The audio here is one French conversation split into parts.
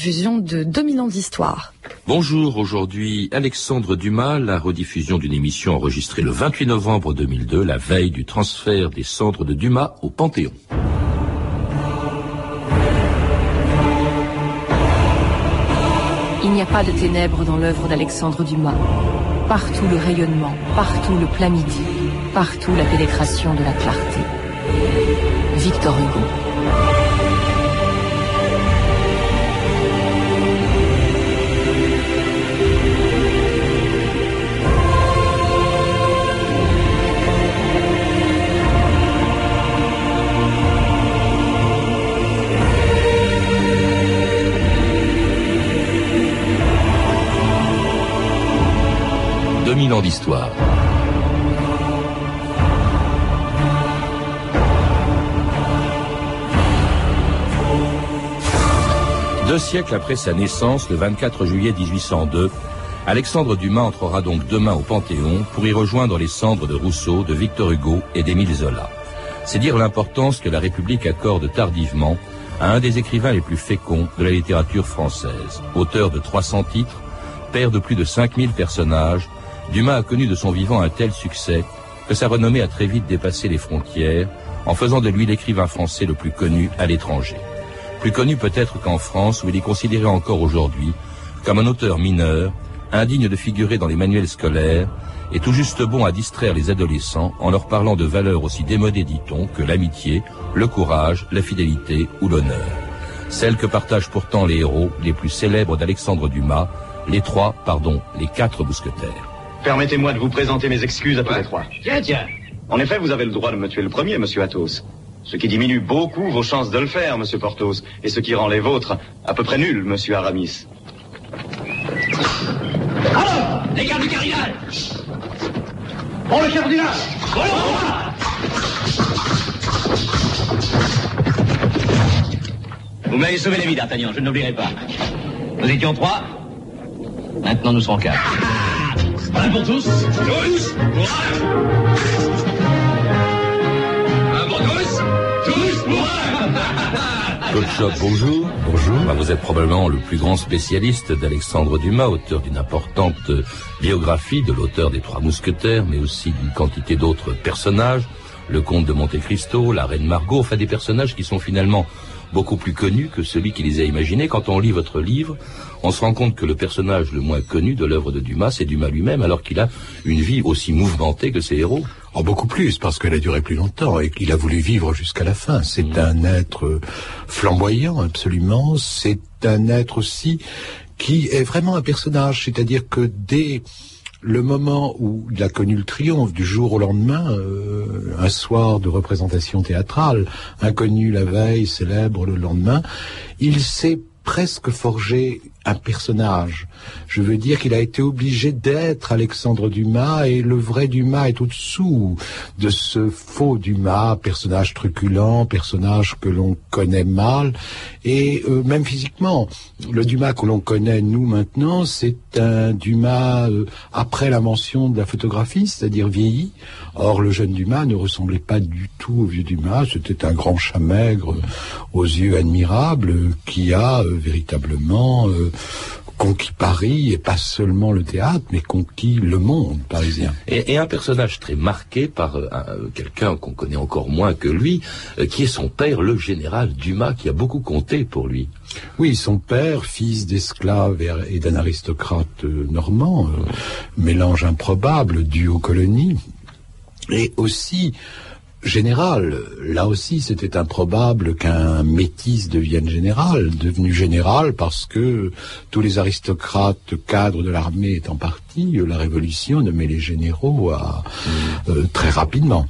Fusion de 2000 ans d'histoire. Bonjour, aujourd'hui Alexandre Dumas, la rediffusion d'une émission enregistrée le 28 novembre 2002, la veille du transfert des cendres de Dumas au Panthéon. Il n'y a pas de ténèbres dans l'œuvre d'Alexandre Dumas. Partout le rayonnement, partout le plat midi, partout la pénétration de la clarté. Victor Hugo. 2000 ans d'histoire. Deux siècles après sa naissance, le 24 juillet 1802, Alexandre Dumas entrera donc demain au Panthéon pour y rejoindre les cendres de Rousseau, de Victor Hugo et d'Émile Zola. C'est dire l'importance que la République accorde tardivement à un des écrivains les plus féconds de la littérature française. Auteur de 300 titres, père de plus de 5000 personnages, Dumas a connu de son vivant un tel succès que sa renommée a très vite dépassé les frontières en faisant de lui l'écrivain français le plus connu à l'étranger. Plus connu peut-être qu'en France où il est considéré encore aujourd'hui comme un auteur mineur, indigne de figurer dans les manuels scolaires et tout juste bon à distraire les adolescents en leur parlant de valeurs aussi démodées, dit-on, que l'amitié, le courage, la fidélité ou l'honneur. Celles que partagent pourtant les héros les plus célèbres d'Alexandre Dumas, les trois, pardon, les quatre mousquetaires. Permettez-moi de vous présenter mes excuses à tous les trois. Tiens, tiens. En effet, vous avez le droit de me tuer le premier, monsieur Athos. Ce qui diminue beaucoup vos chances de le faire, monsieur Porthos, et ce qui rend les vôtres à peu près nuls, monsieur Aramis. Alors, les gardes du cardinal Bon, le cardinal Vous m'avez sauvé la vie, D'Artagnan, je ne l'oublierai pas. Nous étions trois, maintenant nous serons quatre. Un pour tous. Tous. Un pour tous. Tous bonjour. Bonjour. Bah, vous êtes probablement le plus grand spécialiste d'Alexandre Dumas, auteur d'une importante biographie de l'auteur des Trois Mousquetaires, mais aussi d'une quantité d'autres personnages. Le comte de Monte Cristo, la reine Margot, enfin des personnages qui sont finalement beaucoup plus connus que celui qui les a imaginés. Quand on lit votre livre, on se rend compte que le personnage le moins connu de l'œuvre de Dumas, c'est Dumas lui-même, alors qu'il a une vie aussi mouvementée que ses héros. En beaucoup plus, parce qu'elle a duré plus longtemps et qu'il a voulu vivre jusqu'à la fin. C'est Mm. un être flamboyant, absolument. C'est un être aussi qui est vraiment un personnage. C'est-à-dire que dès le moment où il a connu le triomphe du jour au lendemain, euh, un soir de représentation théâtrale, inconnu la veille, célèbre le lendemain, il s'est presque forgé un personnage. Je veux dire qu'il a été obligé d'être Alexandre Dumas et le vrai Dumas est au-dessous de ce faux Dumas, personnage truculent, personnage que l'on connaît mal et euh, même physiquement. Le Dumas que l'on connaît nous maintenant, c'est un Dumas euh, après l'invention de la photographie, c'est-à-dire vieilli. Or le jeune Dumas ne ressemblait pas du tout au vieux Dumas, c'était un grand chat maigre aux yeux admirables qui a euh, véritablement conquis Paris et pas seulement le théâtre, mais conquis le monde parisien. Et, et un personnage très marqué par euh, euh, quelqu'un qu'on connaît encore moins que lui, euh, qui est son père, le général Dumas, qui a beaucoup compté pour lui. Oui, son père, fils d'esclave et, d'un aristocrate normand, euh, mélange improbable dû aux colonies, et aussi général. Là aussi, c'était improbable qu'un métis devienne général, devenu général parce que tous les aristocrates cadres de l'armée étant partis, la Révolution nommait les généraux à, euh, très rapidement.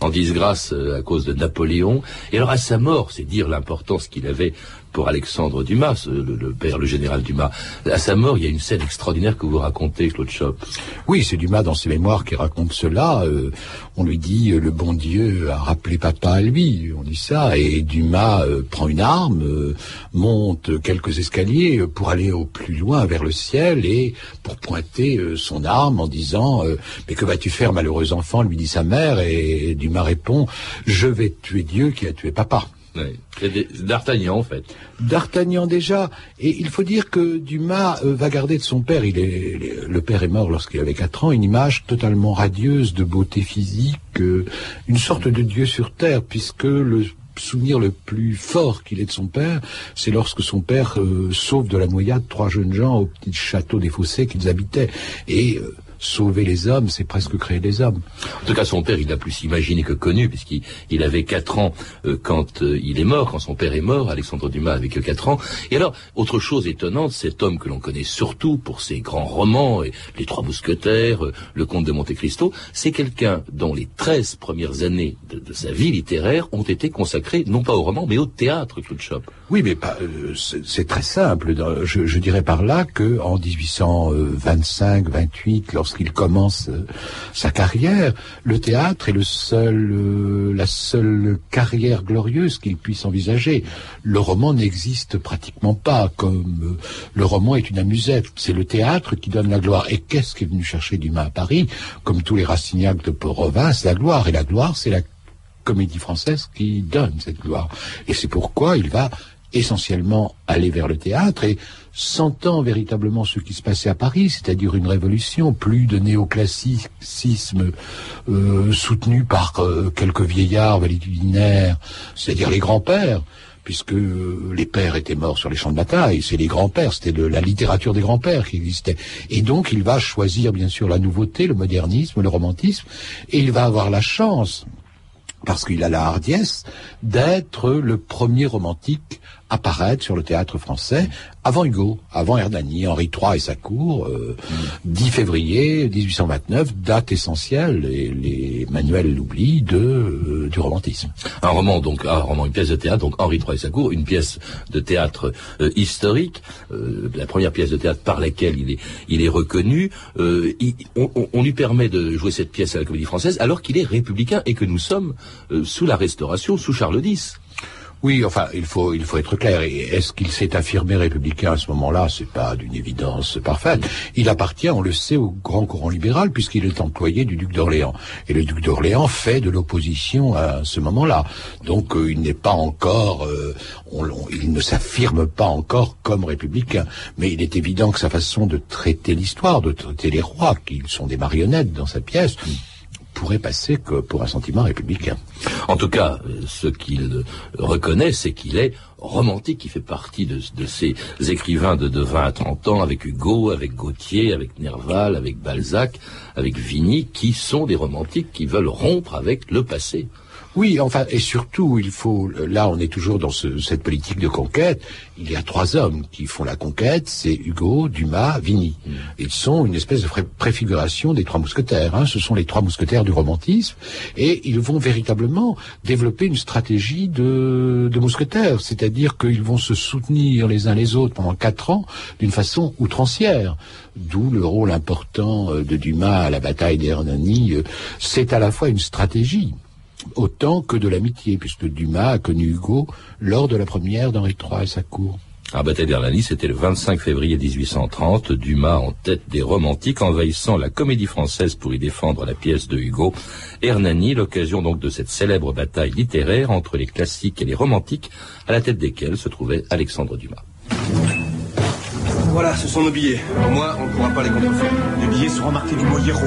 en disgrâce euh, à cause de Napoléon. Et alors à sa mort, c'est dire l'importance qu'il avait pour Alexandre Dumas, ce- le, père, le général Dumas. À sa mort, il y a une scène extraordinaire que vous racontez, Claude Chop. Oui, c'est Dumas dans ses mémoires qui raconte cela. Euh, on lui dit euh, le bon Dieu a rappelé papa à lui. On dit ça et Dumas euh, prend une arme, euh, monte quelques escaliers euh, pour aller au plus loin vers le ciel et pour pointer euh, son arme en disant euh, mais que vas-tu faire malheureux enfant? lui dit sa mère et Dumas répond je vais tuer Dieu qui a tué papa. D'Artagnan, en fait. D'Artagnan déjà. Et il faut dire que Dumas euh, va garder de son père, il est, le père est mort lorsqu'il avait 4 ans, une image totalement radieuse de beauté physique, euh, une sorte de dieu sur terre, puisque le souvenir le plus fort qu'il ait de son père, c'est lorsque son père euh, sauve de la noyade trois jeunes gens au petit château des Fossés qu'ils habitaient. Et sauver les hommes, c'est presque créer des hommes. En tout cas, son père, il a plus imaginé que connu, puisqu'il avait 4 ans euh, quand euh, il est mort, quand son père est mort, Alexandre Dumas avait que 4 ans. Et alors, autre chose étonnante, cet homme que l'on connaît surtout pour ses grands romans, et Les Trois Mousquetaires, euh, Le Comte de Monte Cristo, c'est quelqu'un dont les 13 premières années de, sa vie littéraire ont été consacrées, non pas au roman, mais au théâtre, Chop. Oui, mais c'est très simple. Je, je, dirais par là que en 1825-28, lorsqu'il commence euh, sa carrière, le théâtre est le seul, euh, la seule carrière glorieuse qu'il puisse envisager. Le roman n'existe pratiquement pas, comme euh, le roman est une amusette. C'est le théâtre qui donne la gloire. Et qu'est-ce qui est venu chercher Dumas à Paris? Comme tous les Rastignac de province, la gloire. Et la gloire, c'est la comédie française qui donne cette gloire. Et c'est pourquoi il va essentiellement aller vers le théâtre et sentant véritablement ce qui se passait à Paris, c'est-à-dire une révolution, plus de néoclassicisme euh, soutenu par euh, quelques vieillards valétudinaires, c'est-à-dire les grands-pères, puisque euh, les pères étaient morts sur les champs de bataille, c'est les grands-pères, c'était la littérature des grands-pères qui existait. Et donc il va choisir bien sûr la nouveauté, le modernisme, le romantisme, et il va avoir la chance, parce qu'il a la hardiesse, d'être le premier romantique apparaître sur le théâtre français avant Hugo, avant Hernani, Henri III et sa cour, 10 euh, février 1829, date essentielle, et les manuels l'oublient, de, euh, du romantisme. Un roman, donc, un roman, une pièce de théâtre, donc Henri III et sa cour, une pièce de théâtre euh, historique, la première pièce de théâtre par laquelle il est, il est reconnu. on, on, lui permet de jouer cette pièce à la Comédie Française alors qu'il est républicain et que nous sommes sous la Restauration, sous Charles X. Oui, enfin, il faut, il faut être clair. Est-ce qu'il s'est affirmé républicain à ce moment-là? C'est pas d'une évidence parfaite. Il appartient, on le sait, au grand courant libéral puisqu'il est employé du duc d'Orléans. Et le duc d'Orléans fait de l'opposition à ce moment-là. Donc, euh, il n'est pas encore, euh, il ne s'affirme pas encore comme républicain. Mais il est évident que sa façon de traiter l'histoire, de traiter les rois, qui sont des marionnettes dans sa pièce, pourrait passer que pour un sentiment républicain. En tout cas, ce qu'il reconnaît, c'est qu'il est romantique, il fait partie de, ces écrivains de, de 20 à 30 ans, avec Hugo, avec Gautier, avec Nerval, avec Balzac, avec Vigny, qui sont des romantiques qui veulent rompre avec le passé. Oui, enfin, et surtout, il faut, là, on est toujours dans cette politique de conquête. Il y a trois hommes qui font la conquête, c'est Hugo, Dumas, Vigny. Mm. Ils sont une espèce de préfiguration des trois mousquetaires. Hein. Ce sont les trois mousquetaires du romantisme, et ils vont véritablement développer une stratégie de, de mousquetaires, c'est-à-dire qu'ils vont se soutenir les uns les autres pendant quatre ans d'une façon outrancière. D'où le rôle important euh, de Dumas à la bataille d'Hernani. Euh, c'est à la fois une stratégie autant que de l'amitié, puisque Dumas a connu Hugo lors de la première d'Henri III et sa cour. À bataille d'Hernani, c'était le 25 février 1830, Dumas en tête des romantiques envahissant la comédie française pour y défendre la pièce de Hugo. Hernani, l'occasion donc de cette célèbre bataille littéraire entre les classiques et les romantiques, à la tête desquels se trouvait Alexandre Dumas. Voilà, ce sont nos billets. Au moins, on ne pourra pas les contrefaire. Les billets seront marqués du mot hierro,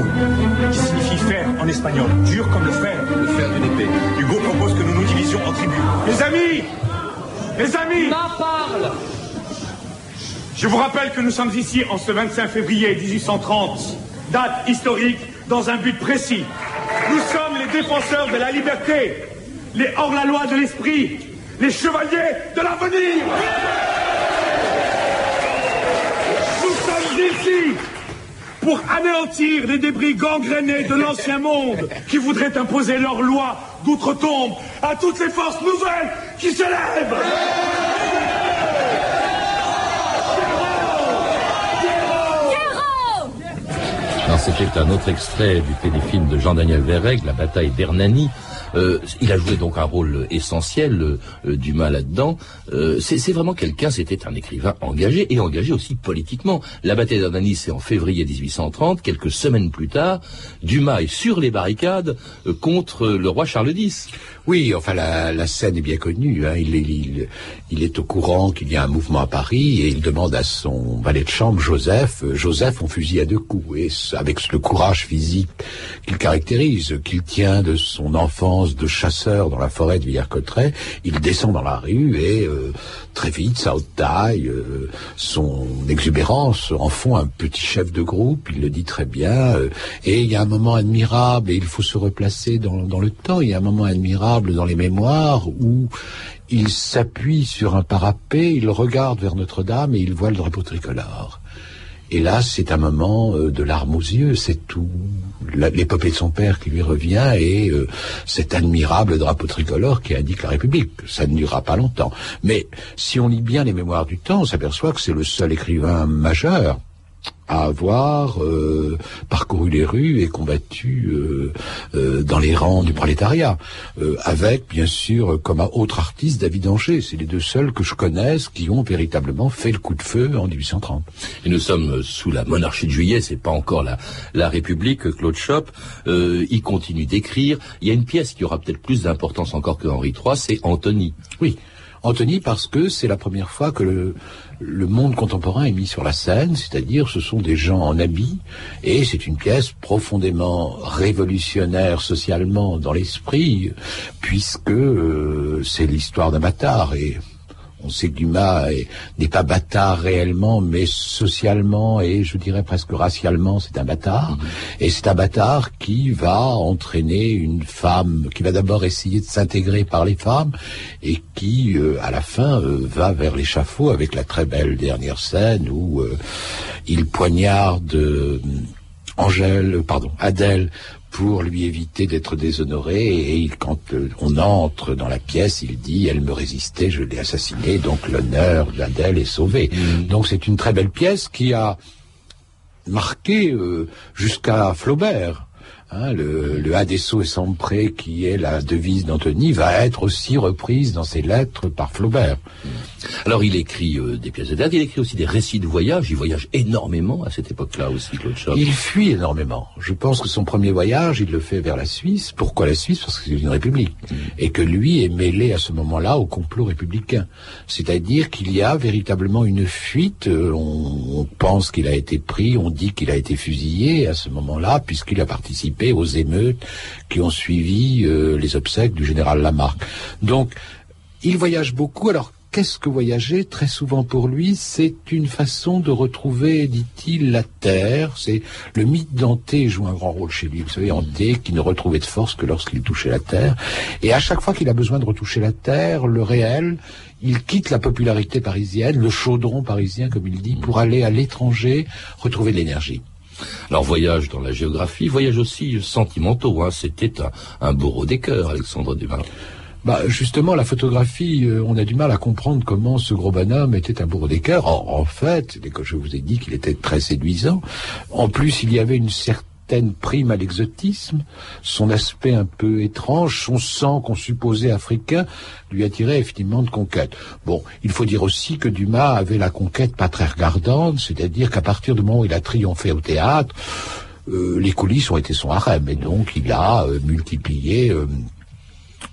qui signifie fer en espagnol. Dur comme le fer. Le fer d'une épée. Hugo propose que nous nous divisions en tribus. Les amis Les amis Ma parle Je vous rappelle que nous sommes ici en ce 25 février 1830, date historique, dans un but précis. Nous sommes les défenseurs de la liberté, les hors-la-loi de l'esprit, les chevaliers de l'avenir pour anéantir les débris gangrénés de l'ancien monde qui voudraient imposer leurs lois d'outre-tombe à toutes les forces nouvelles qui se lèvent. C'était un autre extrait du téléfilm de Jean-Daniel Verreg, La bataille d'Hernani. Euh, il a joué donc un rôle essentiel euh, là-dedans. Euh, c'est vraiment quelqu'un, c'était un écrivain engagé et engagé aussi politiquement. La bataille d'Hernani, c'est en février 1830. Quelques semaines plus tard, Dumas est sur les barricades contre le roi Charles X. Oui, enfin la, scène est bien connue. Hein. Il, est au courant qu'il y a un mouvement à Paris et il demande à son valet de chambre, Joseph, euh, Joseph, on fusille à deux coups. Et avec le courage physique qu'il caractérise, qu'il tient de son enfance de chasseur dans la forêt de Villers-Cotterêts, il descend dans la rue et euh, très vite, sa haute taille, euh, son exubérance en font un petit chef de groupe, il le dit très bien. et il y a un moment admirable et il faut se replacer dans, dans le temps, il y a un moment admirable dans les mémoires où il s'appuie sur un parapet, il regarde vers Notre-Dame et il voit le drapeau tricolore. Et là, c'est un moment euh, de larmes aux yeux, c'est tout l'épopée de son père qui lui revient et euh, cet admirable drapeau tricolore qui indique la République. Ça ne durera pas longtemps. Mais si on lit bien les mémoires du temps, on s'aperçoit que c'est le seul écrivain majeur à avoir euh, parcouru les rues et combattu euh, euh, dans les rangs du prolétariat, avec bien sûr comme autre artiste David Anger. C'est les deux seuls que je connaisse qui ont véritablement fait le coup de feu en 1830. Et nous sommes sous la monarchie de Juillet, c'est pas encore la, la République. Claude Chop, il continue d'écrire. Il y a une pièce qui aura peut-être plus d'importance encore que Henri III, c'est Anthony. Oui. Anthony parce que c'est la première fois que le, monde contemporain est mis sur la scène, c'est-à-dire ce sont des gens en habit, et c'est une pièce profondément révolutionnaire socialement dans l'esprit, puisque euh, c'est l'histoire d'un et on sait que Dumas n'est pas bâtard réellement, mais socialement et je dirais presque racialement, c'est un bâtard. Mhm. Et c'est un bâtard qui va entraîner une femme, qui va d'abord essayer de s'intégrer par les femmes et qui, euh, à la fin, euh, va vers l'échafaud avec la très belle dernière scène où euh, il poignarde Angèle, pardon, Adèle pour lui éviter d'être déshonoré. Et quand euh, on entre dans la pièce, il dit "Elle me résistait, je l'ai assassinée, donc l'honneur d'Adèle est sauvé." Mm. Donc c'est une très belle pièce qui a marqué euh, jusqu'à Flaubert. Hein, le, le Adesso et Sampré, qui est la devise d'Anthony, va être aussi reprise dans ses lettres par Flaubert. Alors il écrit euh, des pièces de théâtre, il écrit aussi des récits de voyage, il voyage énormément à cette époque-là aussi, Claude Chop. Il fuit énormément. Je pense que son premier voyage, il le fait vers la Suisse. Pourquoi la Suisse? Parce que c'est une république. Mm. Et que lui est mêlé à ce moment-là au complot républicain. C'est-à-dire qu'il y a véritablement une fuite, euh, on, on pense qu'il a été pris, on dit qu'il a été fusillé à ce moment-là, puisqu'il a aux émeutes qui ont suivi euh, les obsèques du général Lamarck. Donc, il voyage beaucoup. Alors, qu'est-ce que voyager Très souvent pour lui, c'est une façon de retrouver, dit-il, la terre. C'est le mythe d'Anté joue un grand rôle chez lui. Vous savez, Anté qui ne retrouvait de force que lorsqu'il touchait la terre. Et à chaque fois qu'il a besoin de retoucher la terre, le réel, il quitte la popularité parisienne, le chaudron parisien, comme il dit, pour aller à l'étranger retrouver de l'énergie. Alors voyage dans la géographie, voyage aussi sentimentaux. Hein. C'était un, bourreau des cœurs, Alexandre Dumas. Bah justement, la photographie, euh, on a du mal à comprendre comment ce gros bonhomme était un bourreau des cœurs. En, fait, dès que je vous ai dit qu'il était très séduisant, en plus il y avait une certaine prime à l'exotisme, son aspect un peu étrange, son sang qu'on supposait africain lui attirait effectivement de conquête. Bon, il faut dire aussi que Dumas avait la conquête pas très regardante, c'est-à-dire qu'à partir du moment où il a triomphé au théâtre, euh, les coulisses ont été son harem, et donc il a euh, multiplié euh,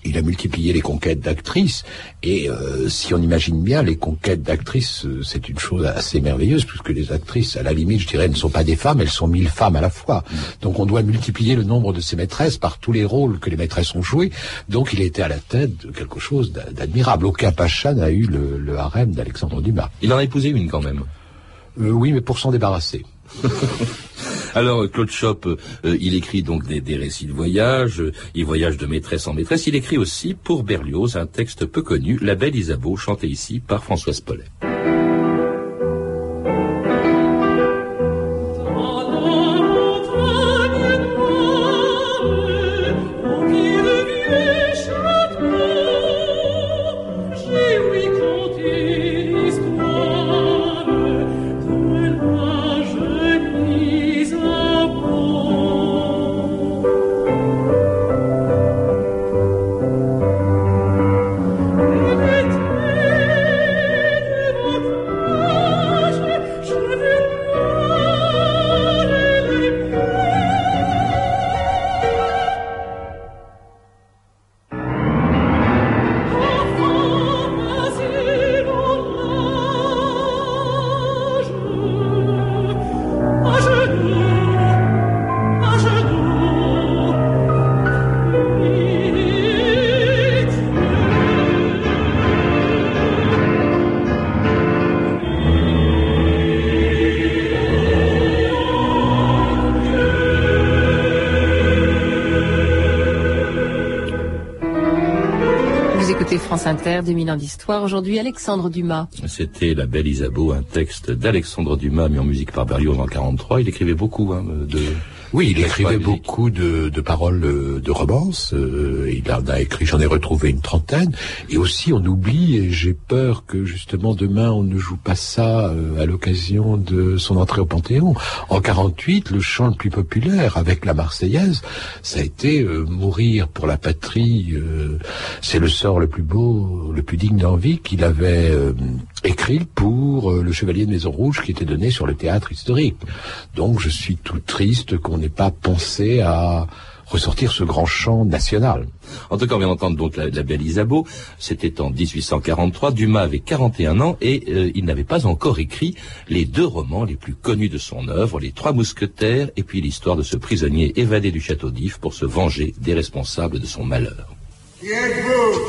il a multiplié les conquêtes d'actrices. Et euh, si on imagine bien, les conquêtes d'actrices, euh, c'est une chose assez merveilleuse, puisque les actrices, à la limite, je dirais, ne sont pas des femmes, elles sont mille femmes à la fois. Mm. Donc on doit multiplier le nombre de ses maîtresses par tous les rôles que les maîtresses ont joués. Donc il était à la tête de quelque chose d'admirable. Aucun pacha n'a eu le, harem d'Alexandre Dumas. Il en a épousé une quand même. Euh, oui, mais pour s'en débarrasser. Alors Claude Chop, euh, il écrit donc des, récits de voyage, il voyage de maîtresse en maîtresse. Il écrit aussi pour Berlioz un texte peu connu, La Belle Isabeau, chanté ici par Françoise Paulet. France Inter, 2000 ans d'histoire. Aujourd'hui, Alexandre Dumas. C'était La Belle Isabeau, un texte d'Alexandre Dumas mis en musique par Berlioz en 1943. Il écrivait beaucoup hein, de... Oui, il écrivait beaucoup de, de, paroles euh, de romances. Euh, il en a écrit, j'en ai retrouvé une trentaine. Et aussi, on oublie, et j'ai peur que justement demain on ne joue pas ça euh, à l'occasion de son entrée au Panthéon. En 48, le chant le plus populaire avec la Marseillaise, ça a été mourir pour la patrie. C'est le sort le plus beau, le plus digne d'envie qu'il avait écrit pour le Chevalier de Maison Rouge qui était donné sur le théâtre historique. Donc, je suis tout triste qu'on n'ait pas pensé à ressortir ce grand chant national. En tout cas, on vient d'entendre donc la, belle Isabeau. C'était en 1843. Dumas avait 41 ans et euh, il n'avait pas encore écrit les deux romans les plus connus de son œuvre, Les Trois Mousquetaires et puis l'histoire de ce prisonnier évadé du château d'If pour se venger des responsables de son malheur. Qui êtes-vous?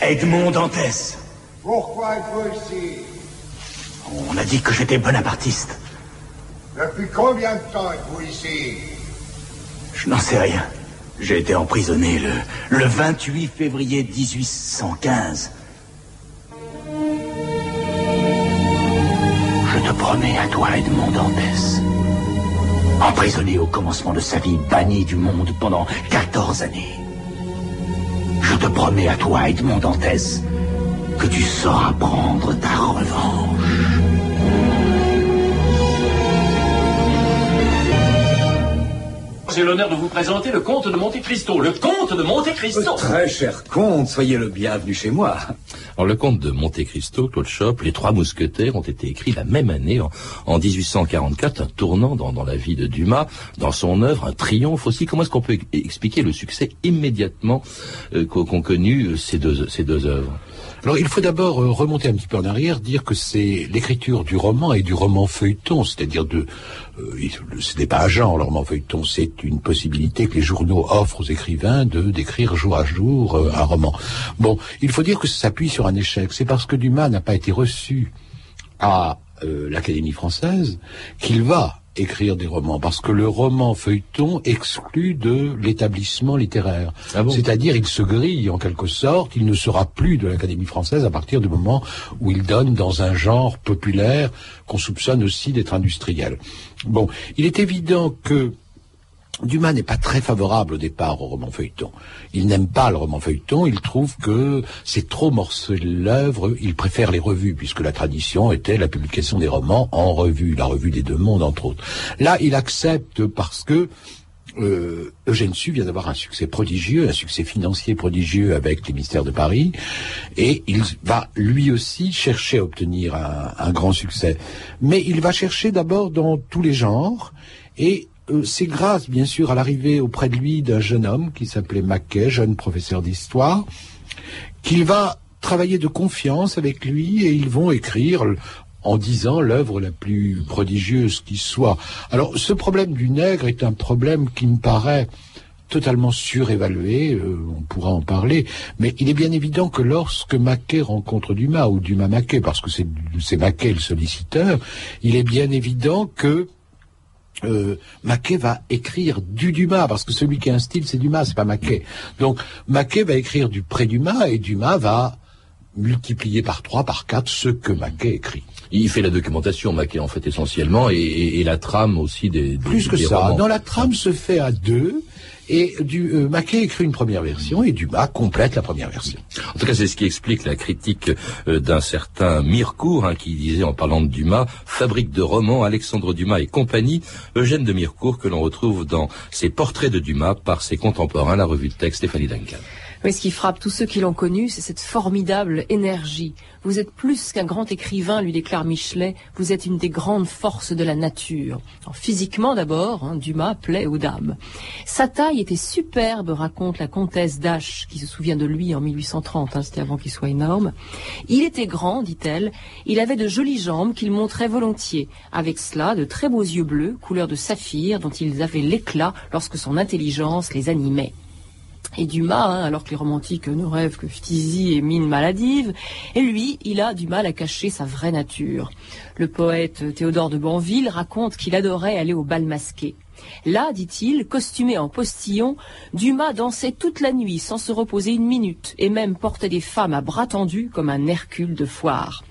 Edmond Dantès. Pourquoi êtes-vous ici? On a dit que j'étais bonapartiste. Depuis combien de temps êtes-vous ici Je n'en sais rien. J'ai été emprisonné le, le 28 février 1815. Je te promets à toi, Edmond Dantès. Emprisonné au commencement de sa vie, banni du monde pendant 14 années. Je te promets à toi, Edmond Dantès, que tu sauras prendre ta revanche. J'ai l'honneur de vous présenter le comte de Monte Cristo. Le comte de Monte Cristo. Très cher comte, soyez le bienvenu chez moi. Alors, le comte de Monte Cristo, Claude Chop, les trois mousquetaires ont été écrits la même année, en, 1844, un tournant dans, la vie de Dumas, dans son œuvre, un triomphe aussi. Comment est-ce qu'on peut expliquer le succès immédiatement euh, qu'ont connu euh, ces deux, ces deux œuvres? Alors il faut d'abord euh, remonter un petit peu en arrière, dire que c'est l'écriture du roman et du roman feuilleton, c'est-à-dire de, euh, ce n'est pas un genre le roman feuilleton, c'est une possibilité que les journaux offrent aux écrivains de d'écrire jour à jour euh, un roman. Bon, il faut dire que ça s'appuie sur un échec. C'est parce que Dumas n'a pas été reçu à l'Académie française qu'il va écrire des romans, parce que le roman feuilleton exclut de l'établissement littéraire. Ah C'est-à-dire, il se grille en quelque sorte, il ne sera plus de l'Académie française à partir du moment où il donne dans un genre populaire qu'on soupçonne aussi d'être industriel. Bon, il est évident que Dumas n'est pas très favorable au départ au roman feuilleton. Il n'aime pas le roman feuilleton, il trouve que c'est trop morcelé l'œuvre, il préfère les revues, puisque la tradition était la publication des romans en revue, la revue des deux mondes entre autres. Là, il accepte parce que euh, Eugène vient d'avoir un succès prodigieux, un succès financier prodigieux avec les mystères de Paris, et il va lui aussi chercher à obtenir un, un grand succès. Mais il va chercher d'abord dans tous les genres, et c'est grâce, bien sûr, à l'arrivée auprès de lui d'un jeune homme qui s'appelait Mackay, jeune professeur d'histoire, qu'il va travailler de confiance avec lui et ils vont écrire en disant l'œuvre la plus prodigieuse qui soit. Alors, ce problème du nègre est un problème qui me paraît totalement surévalué, euh, on pourra en parler, mais il est bien évident que lorsque Maquet rencontre Dumas, ou Dumas Maquet, parce que c'est Maquet le solliciteur, il est bien évident que euh, Maquet va écrire du Dumas, parce que celui qui a un style, c'est Dumas, c'est pas Maquet. Donc, Maquet va écrire du pré-Dumas, et Dumas va multiplier par trois, par quatre, ce que Maquet écrit. Il fait la documentation, Maquet, en fait, essentiellement, et, la trame aussi des, Plus que ça. Dans la trame se fait à deux, et du, euh, Maquet écrit une première version et Dumas complète la première version. En tout cas, c'est ce qui explique la critique euh, d'un certain Mirecourt, hein, qui disait en parlant de Dumas, fabrique de romans, Alexandre Dumas et compagnie, Eugène de Mirecourt, que l'on retrouve dans ses portraits de Dumas par ses contemporains, la revue de texte Stéphanie Duncan. Mais ce qui frappe tous ceux qui l'ont connu, c'est cette formidable énergie. Vous êtes plus qu'un grand écrivain, lui déclare Michelet, vous êtes une des grandes forces de la nature. physiquement d'abord, hein, Dumas plaît aux dames. Sa taille était superbe, raconte la comtesse d'Ache, qui se souvient de lui en 1830, hein, c'était avant qu'il soit énorme. Il était grand, dit-elle, il avait de jolies jambes qu'il montrait volontiers, avec cela de très beaux yeux bleus, couleur de saphir, dont ils avaient l'éclat lorsque son intelligence les animait et Dumas, hein, alors que les romantiques ne rêvent que phtisie et mine maladive, et lui, il a du mal à cacher sa vraie nature. Le poète Théodore de Banville raconte qu'il adorait aller au bal masqué. Là, dit-il, costumé en postillon, Dumas dansait toute la nuit sans se reposer une minute et même portait des femmes à bras tendus comme un Hercule de foire.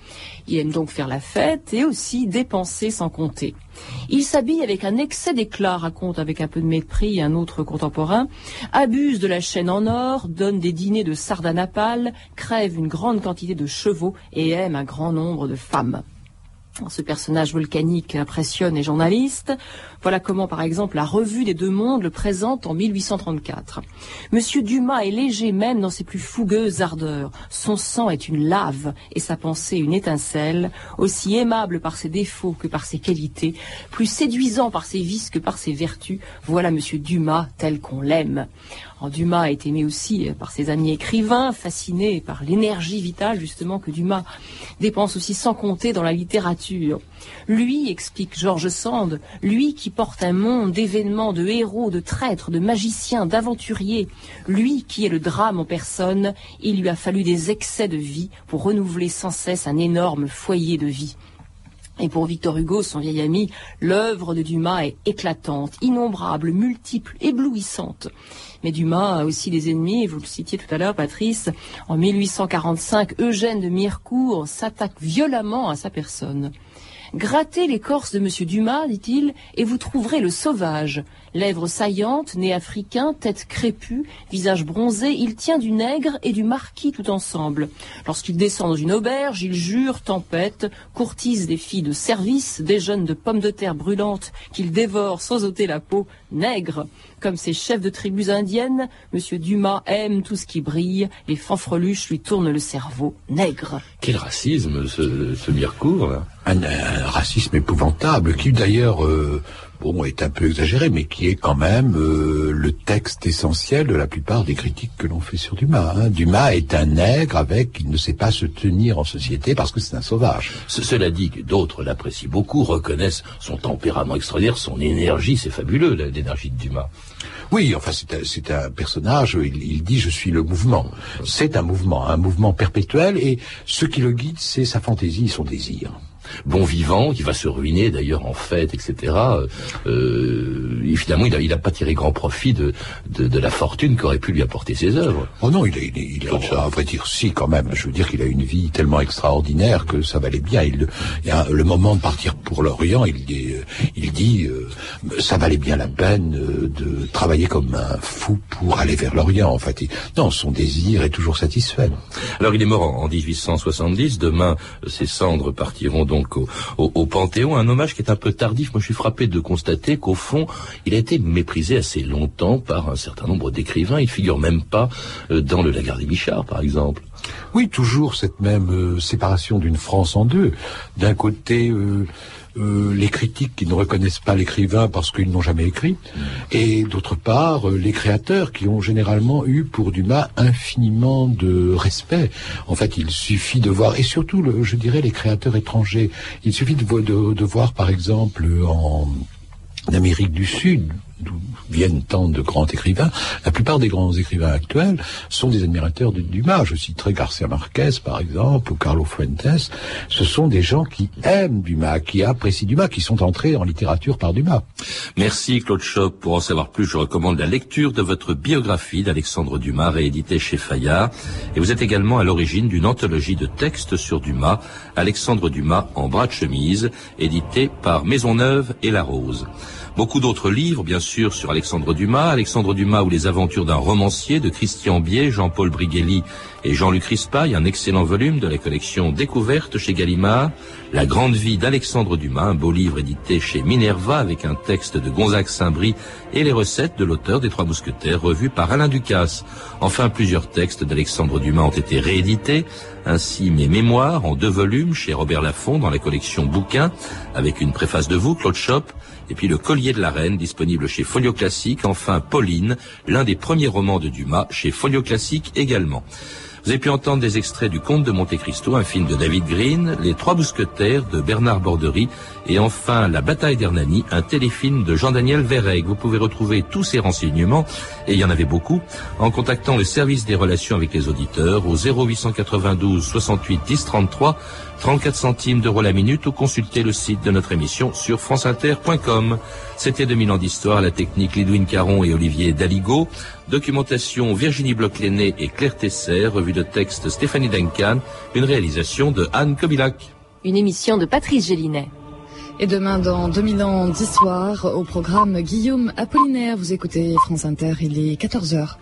Il aime donc faire la fête et aussi dépenser sans compter. Il s'habille avec un excès d'éclat, raconte avec un peu de mépris un autre contemporain, abuse de la chaîne en or, donne des dîners de sardanapale, crève une grande quantité de chevaux et aime un grand nombre de femmes. Ce personnage volcanique impressionne les journalistes. Voilà comment, par exemple, la Revue des Deux Mondes le présente en 1834. Monsieur Dumas est léger même dans ses plus fougueuses ardeurs. Son sang est une lave et sa pensée une étincelle, aussi aimable par ses défauts que par ses qualités, plus séduisant par ses vices que par ses vertus. Voilà Monsieur Dumas tel qu'on l'aime. Dumas est aimé aussi par ses amis écrivains, fasciné par l'énergie vitale justement que Dumas dépense aussi sans compter dans la littérature. Lui, explique Georges Sand, lui qui porte un monde d'événements, de héros, de traîtres, de magiciens, d'aventuriers, lui qui est le drame en personne, il lui a fallu des excès de vie pour renouveler sans cesse un énorme foyer de vie. Et pour Victor Hugo, son vieil ami, l'œuvre de Dumas est éclatante, innombrable, multiple, éblouissante. Mais Dumas a aussi des ennemis, vous le citiez tout à l'heure, Patrice. En 1845, Eugène de Mirecourt s'attaque violemment à sa personne. Grattez l'écorce de Monsieur Dumas, dit-il, et vous trouverez le sauvage. Lèvres saillantes, nez africain, tête crépue, visage bronzé, il tient du nègre et du marquis tout ensemble. Lorsqu'il descend dans une auberge, il jure, tempête, courtise des filles de service, des jeunes de pommes de terre brûlantes qu'il dévore sans ôter la peau, nègre. Comme ses chefs de tribus indiennes, Monsieur Dumas aime tout ce qui brille, les fanfreluches lui tournent le cerveau, nègre. Quel racisme, ce, ce là un, un, racisme épouvantable, qui d'ailleurs, euh, bon, est un peu exagéré, mais qui est quand même euh, le texte essentiel de la plupart des critiques que l'on fait sur Dumas. Hein. Dumas est un nègre avec, il ne sait pas se tenir en société parce que c'est un sauvage. Ce, cela dit que d'autres l'apprécient beaucoup, reconnaissent son tempérament extraordinaire, son énergie, c'est fabuleux, l'énergie de Dumas. Oui, enfin c'est un, un, personnage, il, il, dit je suis le mouvement. C'est un mouvement, un mouvement perpétuel, et ce qui le guide, c'est sa fantaisie, son désir bon vivant, qui va se ruiner d'ailleurs en fête, etc. Euh, et finalement, il n'a il a pas tiré grand profit de, de, de la fortune qu'aurait pu lui apporter ses œuvres. Oh non, il a, il, il a, à vrai dire, si quand même. Je veux dire qu'il a une vie tellement extraordinaire que ça valait bien. Il, il y a le moment de partir pour l'Orient, il dit, il dit, euh, ça valait bien la peine euh, de travailler comme un fou pour aller vers l'Orient. En fait, non, son désir est toujours satisfait. Alors, il est mort en, en 1870. Demain, ses cendres partiront donc donc au, Panthéon, un hommage qui est un peu tardif. Moi, je suis frappé de constater qu'au fond, il a été méprisé assez longtemps par un certain nombre d'écrivains. Il figure même pas euh, dans le Lagarde Bichard, par exemple. Oui, toujours cette même euh, séparation d'une France en deux. D'un côté, euh, euh, les critiques qui ne reconnaissent pas l'écrivain parce qu'ils n'ont jamais écrit, et d'autre part, euh, les créateurs qui ont généralement eu pour Dumas infiniment de respect. En fait, il suffit de voir, et surtout, je dirais, les créateurs étrangers, il suffit de voir, par exemple, en Amérique du Sud, d'où viennent tant de grands écrivains, la plupart des grands écrivains actuels sont des admirateurs de Dumas. Je citerai Garcia Marquez, par exemple, ou Carlo Fuentes. Ce sont des gens qui aiment Dumas, qui apprécient Dumas, qui sont entrés en littérature par Dumas. Merci Claude Chop. Pour en savoir plus, je recommande la lecture de votre biographie d'Alexandre Dumas, rééditée chez Fayard. Et vous êtes également à l'origine d'une anthologie de textes sur Dumas, Alexandre Dumas en bras de chemise, édité par Maisonneuve et La Rose. Beaucoup d'autres livres, bien sûr, sur Alexandre Dumas. Alexandre Dumas ou les aventures d'un romancier de Christian Bier, Jean-Paul Briguelli et Jean-Luc Rispaille, un excellent volume de la collection Découverte chez Gallimard. La grande vie d'Alexandre Dumas, un beau livre édité chez Minerva avec un texte de Gonzague Saint-Brie et les recettes de l'auteur des Trois Mousquetaires revues par Alain Ducasse. Enfin, plusieurs textes d'Alexandre Dumas ont été réédités. Ainsi, mes mémoires en deux volumes chez Robert Laffont dans la collection Bouquins avec une préface de vous, Claude Chop, et puis Le Collier de la Reine, disponible chez Folio Classique. Enfin, Pauline, l'un des premiers romans de Dumas, chez Folio Classique également. Vous avez pu entendre des extraits du Comte de Monte Cristo, un film de David Green, Les Trois Mousquetaires de Bernard Bordery, et enfin La Bataille d'Hernani, un téléfilm de Jean-Daniel Verreg. Vous pouvez retrouver tous ces renseignements, et il y en avait beaucoup, en contactant le service des relations avec les auditeurs au 0892 68 10 33. 34 centimes d'euros la minute ou consultez le site de notre émission sur franceinter.com. C'était 2000 ans d'histoire, la technique Lidwin Caron et Olivier Daligo, documentation Virginie bloch et Claire Tesser, revue de texte Stéphanie Duncan, une réalisation de Anne Kobilac. Une émission de Patrice Gélinet. Et demain, dans 2000 ans d'histoire, au programme Guillaume Apollinaire, vous écoutez France Inter, il est 14h.